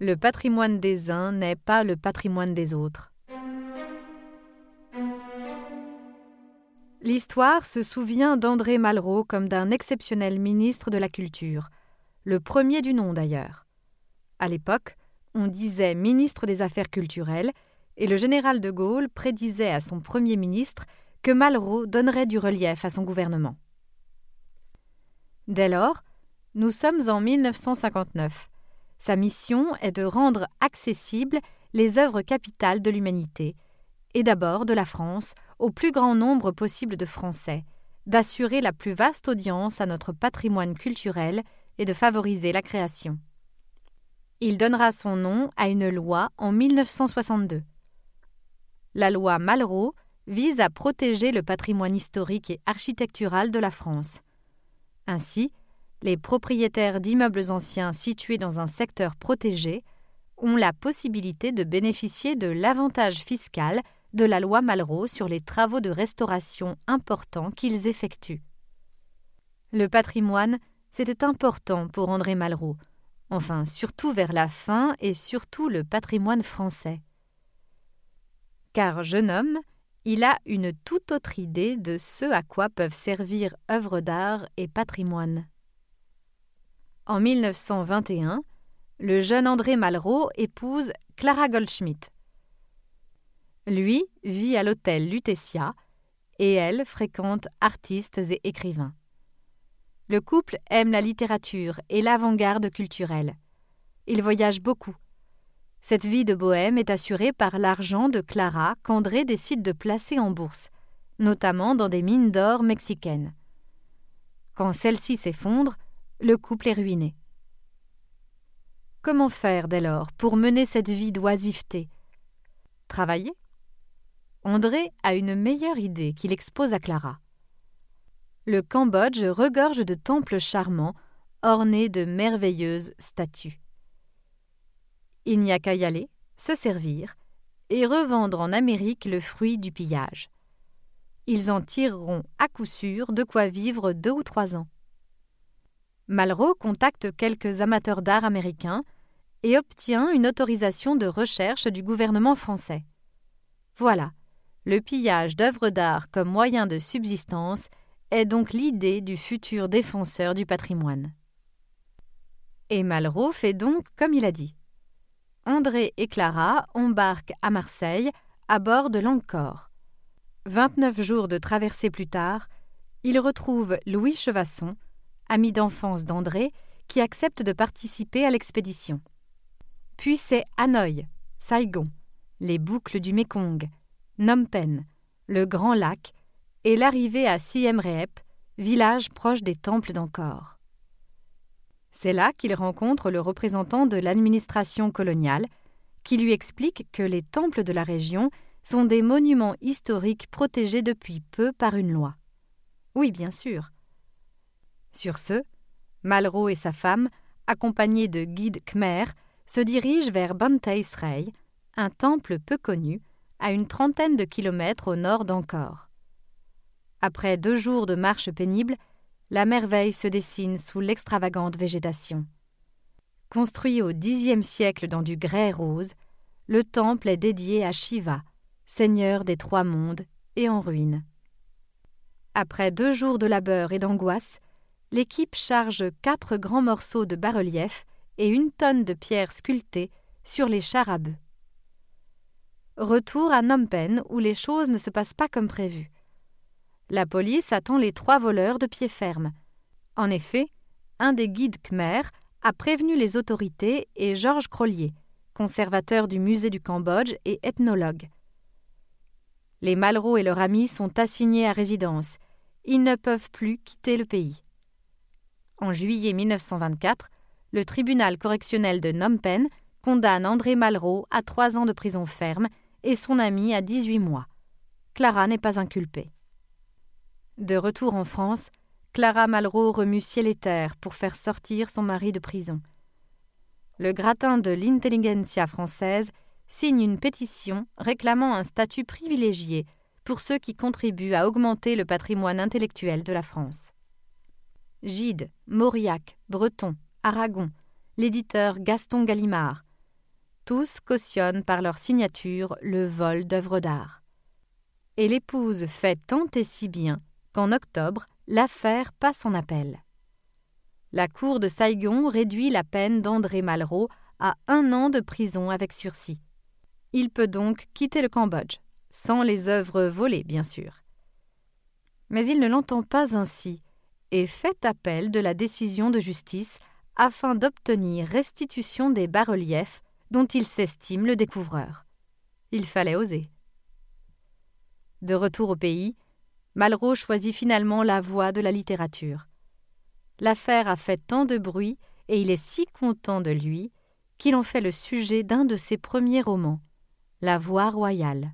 Le patrimoine des uns n'est pas le patrimoine des autres. L'histoire se souvient d'André Malraux comme d'un exceptionnel ministre de la Culture, le premier du nom d'ailleurs. À l'époque, on disait ministre des Affaires culturelles, et le général de Gaulle prédisait à son Premier ministre que Malraux donnerait du relief à son gouvernement. Dès lors, nous sommes en 1959. Sa mission est de rendre accessibles les œuvres capitales de l'humanité, et d'abord de la France, au plus grand nombre possible de Français, d'assurer la plus vaste audience à notre patrimoine culturel et de favoriser la création. Il donnera son nom à une loi en 1962. La loi Malraux vise à protéger le patrimoine historique et architectural de la France. Ainsi, les propriétaires d'immeubles anciens situés dans un secteur protégé ont la possibilité de bénéficier de l'avantage fiscal de la loi Malraux sur les travaux de restauration importants qu'ils effectuent. Le patrimoine, c'était important pour André Malraux, enfin surtout vers la fin et surtout le patrimoine français. Car jeune homme, il a une toute autre idée de ce à quoi peuvent servir œuvres d'art et patrimoine. En 1921, le jeune André Malraux épouse Clara Goldschmidt. Lui vit à l'hôtel Lutetia et elle fréquente artistes et écrivains. Le couple aime la littérature et l'avant-garde culturelle. Il voyage beaucoup. Cette vie de bohème est assurée par l'argent de Clara qu'André décide de placer en bourse, notamment dans des mines d'or mexicaines. Quand celle-ci s'effondre, le couple est ruiné. Comment faire dès lors pour mener cette vie d'oisiveté? Travailler? André a une meilleure idée qu'il expose à Clara. Le Cambodge regorge de temples charmants ornés de merveilleuses statues. Il n'y a qu'à y aller, se servir et revendre en Amérique le fruit du pillage. Ils en tireront à coup sûr de quoi vivre deux ou trois ans. Malraux contacte quelques amateurs d'art américains et obtient une autorisation de recherche du gouvernement français. Voilà, le pillage d'œuvres d'art comme moyen de subsistance est donc l'idée du futur défenseur du patrimoine. Et Malraux fait donc comme il a dit. André et Clara embarquent à Marseille à bord de l'Ancor. Vingt-neuf jours de traversée plus tard, ils retrouvent Louis Chevasson, ami d'enfance d'André, qui accepte de participer à l'expédition. Puis c'est Hanoï, Saigon, les boucles du Mékong, Phnom le Grand Lac et l'arrivée à Siem Reap, village proche des temples d'Angkor. C'est là qu'il rencontre le représentant de l'administration coloniale, qui lui explique que les temples de la région sont des monuments historiques protégés depuis peu par une loi. Oui, bien sûr. Sur ce, Malraux et sa femme, accompagnés de guides khmer, se dirigent vers Bantay Srey, un temple peu connu, à une trentaine de kilomètres au nord d'Angkor. Après deux jours de marche pénible, la merveille se dessine sous l'extravagante végétation. Construit au Xe siècle dans du grès rose, le temple est dédié à Shiva, seigneur des trois mondes, et en ruine. Après deux jours de labeur et d'angoisse, l'équipe charge quatre grands morceaux de bas-relief et une tonne de pierres sculptées sur les chars à bœufs. Retour à Phnom Penh où les choses ne se passent pas comme prévu. La police attend les trois voleurs de pied ferme. En effet, un des guides khmer a prévenu les autorités et Georges Crollier, conservateur du musée du Cambodge et ethnologue. Les Malraux et leurs amis sont assignés à résidence. Ils ne peuvent plus quitter le pays. En juillet 1924, le tribunal correctionnel de Phnom condamne André Malraux à trois ans de prison ferme et son ami à 18 mois. Clara n'est pas inculpée. De retour en France, Clara Malraux remue ciel et terre pour faire sortir son mari de prison. Le gratin de l'intelligentsia française signe une pétition réclamant un statut privilégié pour ceux qui contribuent à augmenter le patrimoine intellectuel de la France. Gide, Mauriac, Breton, Aragon, l'éditeur Gaston Gallimard, tous cautionnent par leur signature le vol d'œuvres d'art. Et l'épouse fait tant et si bien qu'en octobre, l'affaire passe en appel. La cour de Saigon réduit la peine d'André Malraux à un an de prison avec sursis. Il peut donc quitter le Cambodge, sans les œuvres volées, bien sûr. Mais il ne l'entend pas ainsi et fait appel de la décision de justice afin d'obtenir restitution des bas-reliefs dont il s'estime le découvreur. Il fallait oser. De retour au pays, Malraux choisit finalement la voie de la littérature. L'affaire a fait tant de bruit et il est si content de lui qu'il en fait le sujet d'un de ses premiers romans, La Voix royale.